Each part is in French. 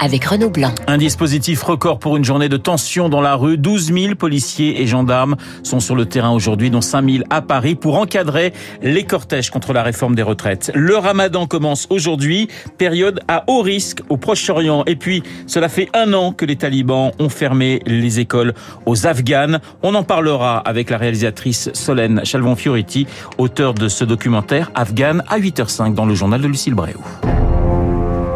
avec Renaud Blanc. Un dispositif record pour une journée de tension dans la rue. 12 000 policiers et gendarmes sont sur le terrain aujourd'hui, dont 5 000 à Paris, pour encadrer les cortèges contre la réforme des retraites. Le ramadan commence aujourd'hui, période à haut risque au Proche-Orient. Et puis, cela fait un an que les talibans ont fermé les écoles aux Afghanes. On en parlera avec la réalisatrice Solène Chalvon-Fioriti, auteur de ce documentaire Afghan à 8h05 dans le journal de Lucille Bréau.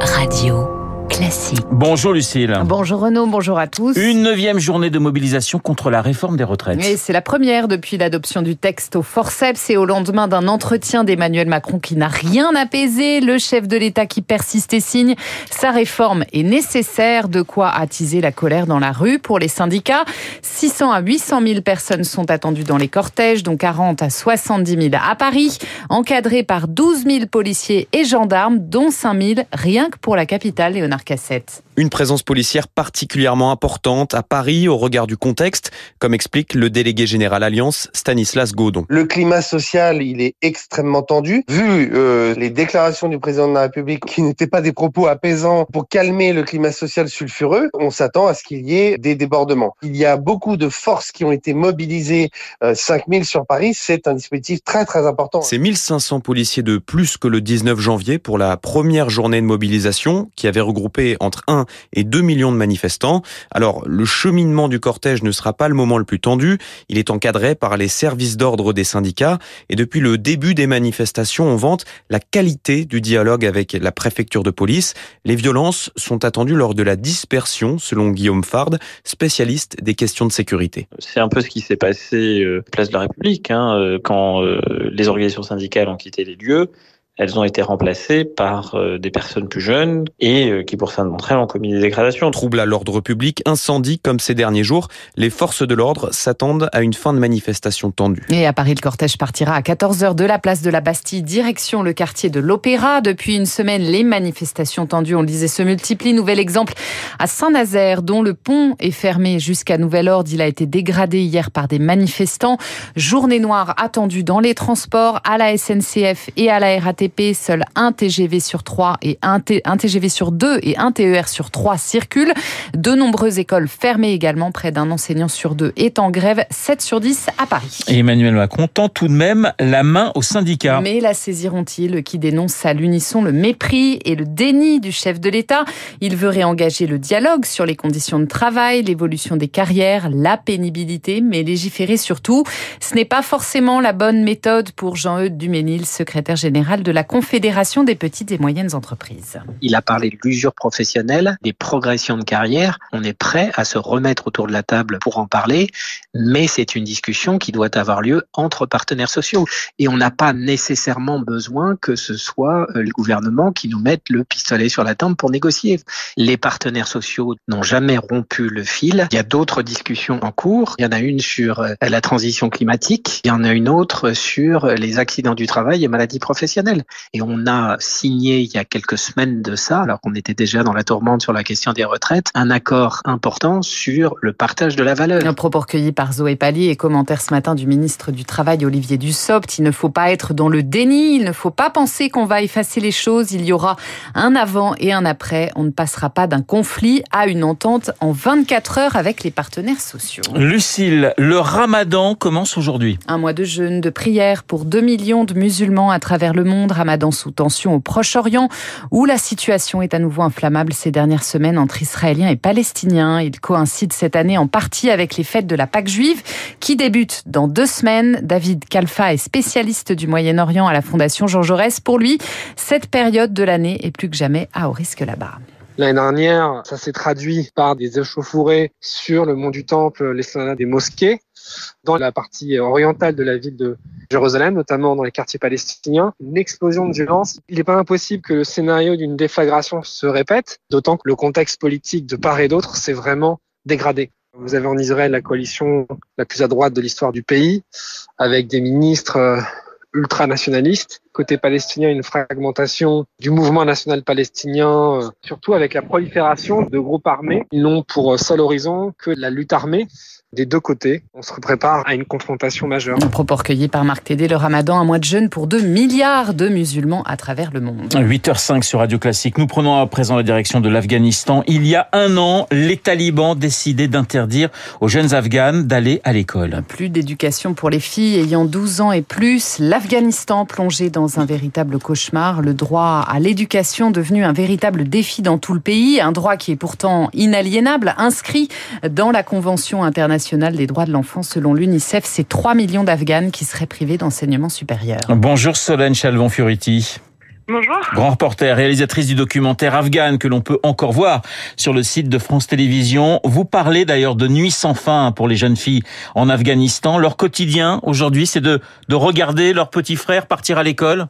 Radio classique. Bonjour Lucille. Bonjour Renaud, bonjour à tous. Une neuvième journée de mobilisation contre la réforme des retraites. Et c'est la première depuis l'adoption du texte au forceps et au lendemain d'un entretien d'Emmanuel Macron qui n'a rien apaisé. Le chef de l'État qui persiste et signe. Sa réforme est nécessaire, de quoi attiser la colère dans la rue pour les syndicats. 600 à 800 000 personnes sont attendues dans les cortèges, dont 40 à 70 000 à Paris, encadrés par 12 000 policiers et gendarmes, dont 5 000 rien que pour la capitale, Léonard Cassette. Une présence policière particulièrement importante à Paris au regard du contexte, comme explique le délégué général Alliance Stanislas Gaudon. Le climat social, il est extrêmement tendu. Vu euh, les déclarations du président de la République qui n'étaient pas des propos apaisants pour calmer le climat social sulfureux, on s'attend à ce qu'il y ait des débordements. Il y a beaucoup de forces qui ont été mobilisées, euh, 5000 sur Paris, c'est un dispositif très très important. C'est 1500 policiers de plus que le 19 janvier pour la première journée de mobilisation qui avait regroupé entre 1 et 2 millions de manifestants. Alors, le cheminement du cortège ne sera pas le moment le plus tendu. Il est encadré par les services d'ordre des syndicats. Et depuis le début des manifestations, on vante la qualité du dialogue avec la préfecture de police. Les violences sont attendues lors de la dispersion, selon Guillaume Fard, spécialiste des questions de sécurité. C'est un peu ce qui s'est passé euh, place de la République, hein, euh, quand euh, les organisations syndicales ont quitté les lieux elles ont été remplacées par euh, des personnes plus jeunes et euh, qui, pour certaines d'entre elles, ont commis des dégradations. Trouble à l'ordre public, incendie comme ces derniers jours, les forces de l'ordre s'attendent à une fin de manifestation tendue. Et à Paris, le cortège partira à 14h de la place de la Bastille, direction le quartier de l'Opéra. Depuis une semaine, les manifestations tendues, on le disait, se multiplient. Nouvel exemple à Saint-Nazaire, dont le pont est fermé jusqu'à nouvel ordre. Il a été dégradé hier par des manifestants. Journée noire attendue dans les transports, à la SNCF et à la RATP seul un TGV sur 3 et un, un, TGV sur 2 et un TER sur 3 circulent. De nombreuses écoles fermées également, près d'un enseignant sur deux est en grève, 7 sur 10 à Paris. Et Emmanuel Macron tend tout de même la main aux syndicats. Mais la saisiront-ils qui dénonce à l'unisson le mépris et le déni du chef de l'État? Il veut réengager le dialogue sur les conditions de travail, l'évolution des carrières, la pénibilité, mais légiférer surtout. Ce n'est pas forcément la bonne méthode pour Jean-Eudes Duménil, secrétaire général de la Confédération des petites et moyennes entreprises. Il a parlé de l'usure professionnelle, des progressions de carrière. On est prêt à se remettre autour de la table pour en parler, mais c'est une discussion qui doit avoir lieu entre partenaires sociaux. Et on n'a pas nécessairement besoin que ce soit euh, le gouvernement qui nous mette le pistolet sur la table pour négocier. Les partenaires sociaux n'ont jamais rompu le fil. Il y a d'autres discussions en cours. Il y en a une sur euh, la transition climatique. Il y en a une autre sur les accidents du travail et maladies professionnelles. Et on a signé il y a quelques semaines de ça, alors qu'on était déjà dans la tourmente sur la question des retraites, un accord important sur le partage de la valeur. Un propos recueilli par Zoé Pallier et commentaire ce matin du ministre du Travail Olivier Dussopt. Il ne faut pas être dans le déni, il ne faut pas penser qu'on va effacer les choses. Il y aura un avant et un après. On ne passera pas d'un conflit à une entente en 24 heures avec les partenaires sociaux. Lucille, le ramadan commence aujourd'hui. Un mois de jeûne, de prière pour 2 millions de musulmans à travers le monde. Ramadan sous tension au Proche-Orient, où la situation est à nouveau inflammable ces dernières semaines entre Israéliens et Palestiniens. Il coïncide cette année en partie avec les fêtes de la Pâque juive, qui débutent dans deux semaines. David Kalfa est spécialiste du Moyen-Orient à la Fondation Jean Jaurès. Pour lui, cette période de l'année est plus que jamais à haut risque là-bas. L'année dernière, ça s'est traduit par des échauffourées sur le mont du Temple, l'esplanade des mosquées, dans la partie orientale de la ville de Jérusalem, notamment dans les quartiers palestiniens. Une explosion de violence. Il n'est pas impossible que le scénario d'une déflagration se répète, d'autant que le contexte politique de part et d'autre s'est vraiment dégradé. Vous avez en Israël la coalition la plus à droite de l'histoire du pays, avec des ministres ultranationalistes. Côté palestinien, une fragmentation du mouvement national palestinien, euh, surtout avec la prolifération de groupes armés. Ils n'ont pour seul horizon que la lutte armée des deux côtés. On se prépare à une confrontation majeure. Un propos recueilli par Marc Tédé, le ramadan, un mois de jeûne pour 2 milliards de musulmans à travers le monde. 8h05 sur Radio Classique. Nous prenons à présent la direction de l'Afghanistan. Il y a un an, les talibans décidaient d'interdire aux jeunes Afghanes d'aller à l'école. Plus d'éducation pour les filles ayant 12 ans et plus. L'Afghanistan plongé dans un véritable cauchemar. Le droit à l'éducation devenu un véritable défi dans tout le pays. Un droit qui est pourtant inaliénable, inscrit dans la Convention internationale des droits de l'enfant. Selon l'UNICEF, c'est 3 millions d'Afghanes qui seraient privés d'enseignement supérieur. Bonjour Solène Chalvon-Furiti. Bonjour. Grand reporter, réalisatrice du documentaire Afghan que l'on peut encore voir sur le site de France Télévisions. Vous parlez d'ailleurs de nuit sans fin pour les jeunes filles en Afghanistan. Leur quotidien aujourd'hui, c'est de, de regarder leurs petits frères partir à l'école?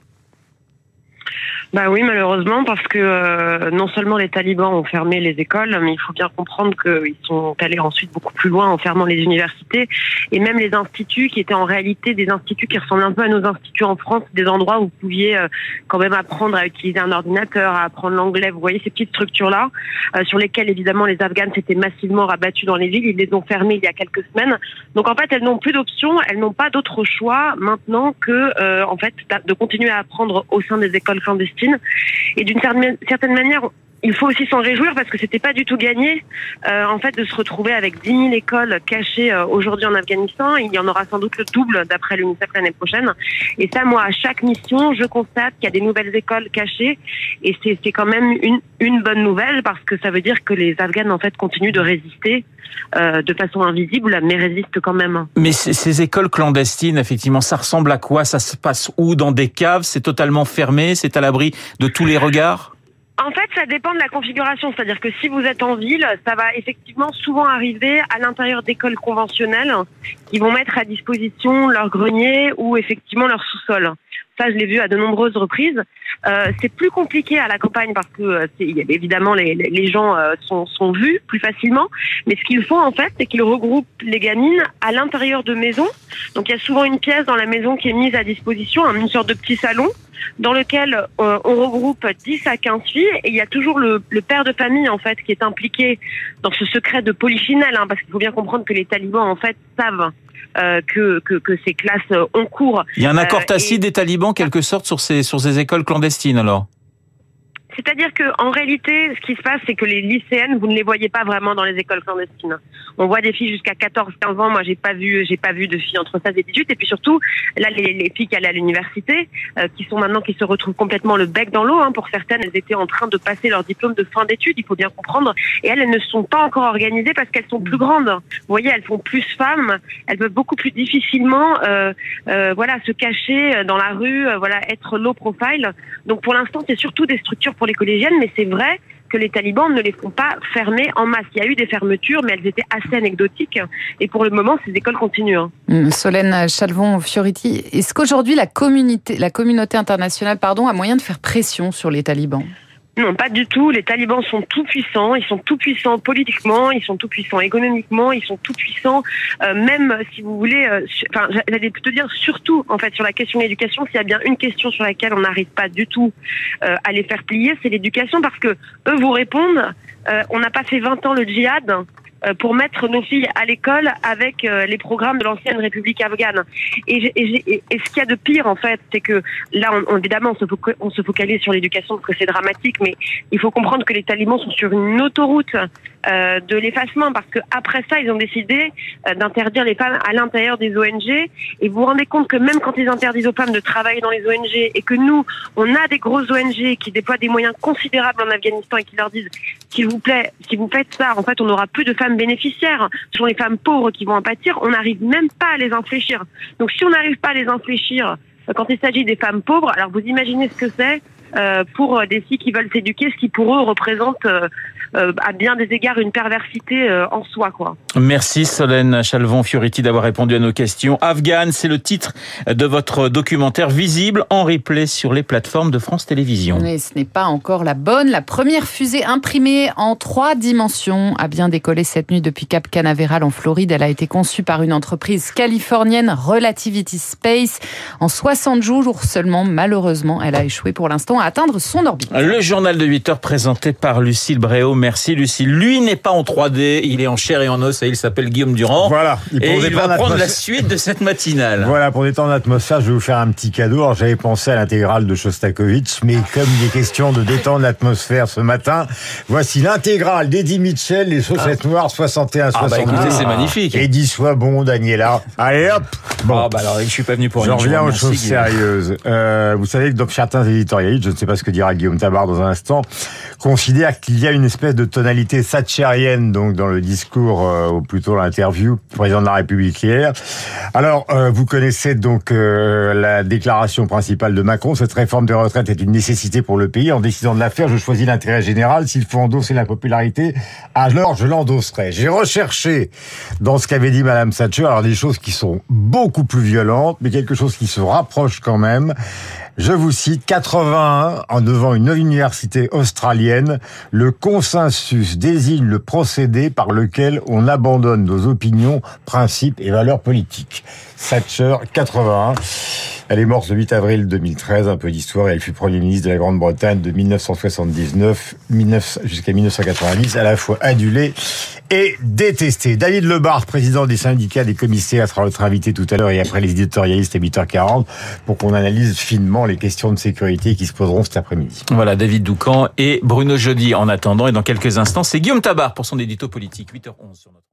Bah oui, malheureusement, parce que euh, non seulement les talibans ont fermé les écoles, mais il faut bien comprendre qu'ils sont allés ensuite beaucoup plus loin en fermant les universités et même les instituts qui étaient en réalité des instituts qui ressemblent un peu à nos instituts en France, des endroits où vous pouviez euh, quand même apprendre à utiliser un ordinateur, à apprendre l'anglais. Vous voyez ces petites structures-là euh, sur lesquelles évidemment les Afghans s'étaient massivement rabattus dans les villes. Ils les ont fermées il y a quelques semaines. Donc en fait, elles n'ont plus d'options, elles n'ont pas d'autre choix maintenant que en fait de continuer à apprendre au sein des écoles clandestines et d'une certaine manière, il faut aussi s'en réjouir parce que c'était pas du tout gagné euh, en fait de se retrouver avec 10 000 écoles cachées euh, aujourd'hui en Afghanistan. Il y en aura sans doute le double d'après l'UNICEF l'année prochaine. Et ça, moi, à chaque mission, je constate qu'il y a des nouvelles écoles cachées et c'est quand même une, une bonne nouvelle parce que ça veut dire que les Afghans en fait continuent de résister euh, de façon invisible, mais résistent quand même. Mais ces écoles clandestines, effectivement, ça ressemble à quoi? Ça se passe où? Dans des caves? C'est totalement fermé? C'est à l'abri de tous les regards? En fait, ça dépend de la configuration. C'est-à-dire que si vous êtes en ville, ça va effectivement souvent arriver à l'intérieur d'écoles conventionnelles qui vont mettre à disposition leur grenier ou effectivement leur sous-sol. Ça, je l'ai vu à de nombreuses reprises. Euh, c'est plus compliqué à la campagne parce que euh, évidemment les, les gens euh, sont, sont, vus plus facilement. Mais ce qu'ils font en fait, c'est qu'ils regroupent les gamines à l'intérieur de maisons. Donc il y a souvent une pièce dans la maison qui est mise à disposition, une sorte de petit salon dans lequel euh, on regroupe 10 à 15 filles et il y a toujours le, le, père de famille en fait qui est impliqué dans ce secret de polychinelle hein, parce qu'il faut bien comprendre que les talibans en fait savent que, que, que, ces classes ont cours. Il y a un accord euh, tacite des talibans, quelque sorte, sur ces, sur ces écoles clandestines, alors? C'est-à-dire que en réalité, ce qui se passe, c'est que les lycéennes, vous ne les voyez pas vraiment dans les écoles clandestines. On voit des filles jusqu'à 14-15 ans. Moi, j'ai pas vu, j'ai pas vu de filles entre 16 et 18. Et puis surtout, là, les, les filles qui allaient à l'université, euh, qui sont maintenant, qui se retrouvent complètement le bec dans l'eau. Hein. Pour certaines, elles étaient en train de passer leur diplôme de fin d'études. Il faut bien comprendre. Et elles, elles ne sont pas encore organisées parce qu'elles sont plus grandes. Vous voyez, elles font plus femmes. Elles peuvent beaucoup plus difficilement, euh, euh, voilà, se cacher dans la rue, euh, voilà, être low profile. Donc pour l'instant, c'est surtout des structures les collégiennes, mais c'est vrai que les talibans ne les font pas fermer en masse. Il y a eu des fermetures, mais elles étaient assez anecdotiques. Et pour le moment, ces écoles continuent. Hein. Hum, Solène Chalvon-Fioriti, est-ce qu'aujourd'hui la communauté, la communauté internationale pardon, a moyen de faire pression sur les talibans? Non, pas du tout. Les talibans sont tout puissants. Ils sont tout puissants politiquement, ils sont tout puissants économiquement, ils sont tout puissants, euh, même si vous voulez. Euh, enfin, j'allais plutôt dire surtout en fait sur la question de l'éducation. S'il y a bien une question sur laquelle on n'arrive pas du tout euh, à les faire plier, c'est l'éducation, parce que eux vous répondent. on n'a pas fait 20 ans le djihad. Euh, pour mettre nos filles à l'école avec euh, les programmes de l'ancienne République afghane. Et, et, et, ce qu'il y a de pire, en fait, c'est que là, on, évidemment, on se, focalise sur l'éducation parce que c'est dramatique, mais il faut comprendre que les talibans sont sur une autoroute euh, de l'effacement parce que après ça, ils ont décidé euh, d'interdire les femmes à l'intérieur des ONG. Et vous vous rendez compte que même quand ils interdisent aux femmes de travailler dans les ONG et que nous, on a des grosses ONG qui déploient des moyens considérables en Afghanistan et qui leur disent, s'il vous plaît, si vous faites ça, en fait, on n'aura plus de femmes bénéficiaires. Ce sont les femmes pauvres qui vont en pâtir. On n'arrive même pas à les infléchir. Donc si on n'arrive pas à les infléchir euh, quand il s'agit des femmes pauvres, alors vous imaginez ce que c'est euh, pour des filles qui veulent s'éduquer, ce qui pour eux représente à bien des égards une perversité en soi, quoi. Merci Solène Chalvon-Fioriti d'avoir répondu à nos questions. Afghan, c'est le titre de votre documentaire visible en replay sur les plateformes de France Télévisions. Mais ce n'est pas encore la bonne. La première fusée imprimée en trois dimensions a bien décollé cette nuit depuis Cap Canaveral en Floride. Elle a été conçue par une entreprise californienne, Relativity Space. En 60 jours seulement, malheureusement, elle a échoué pour l'instant à atteindre son orbite. Le journal de 8 heures présenté par Lucille Bréau. Merci Lucille. Lui n'est pas en 3D, il est en chair et en os et il s'appelle Guillaume Durand. Voilà. Et il va prendre la suite de cette matinale. Voilà, pour détendre l'atmosphère, je vais vous faire un petit cadeau. Alors j'avais pensé à l'intégrale de Shostakovich, mais comme il est question de détendre l'atmosphère ce matin, voici l'intégrale d'Eddie Mitchell, Les chaussettes ah. noires 61 ah bah écoutez, c'est magnifique. Eddie, sois bon, Daniela. Allez hop Bon, ah bah alors je suis pas venu pour J'en reviens aux choses sérieuses. Euh, vous savez que donc certains éditorialistes, je ne sais pas ce que dira Guillaume Tabar dans un instant, considèrent qu'il y a une espèce de tonalité thatcherienne donc dans le discours, euh, ou plutôt l'interview président de la République hier. Alors, euh, vous connaissez donc euh, la déclaration principale de Macron. Cette réforme des retraites est une nécessité pour le pays. En décidant de la faire, je choisis l'intérêt général. S'il faut endosser la popularité, alors je l'endosserai. J'ai recherché dans ce qu'avait dit Madame Thatcher, alors des choses qui sont beaucoup plus violentes, mais quelque chose qui se rapproche quand même. Je vous cite 81 en devant une université australienne, le consensus désigne le procédé par lequel on abandonne nos opinions, principes et valeurs politiques. Thatcher 81. Elle est morte le 8 avril 2013, un peu d'histoire, elle fut Premier ministre de la Grande-Bretagne de 1979 jusqu'à 1990, à la fois adulée et détestée. David Lebar, président des syndicats des commissaires, sera notre invité tout à l'heure et après les éditorialistes à 8h40 pour qu'on analyse finement les questions de sécurité qui se poseront cet après-midi. Voilà, David Doucan et Bruno Jeudi en attendant, et dans quelques instants, c'est Guillaume Tabar pour son édito politique, 8h11 sur notre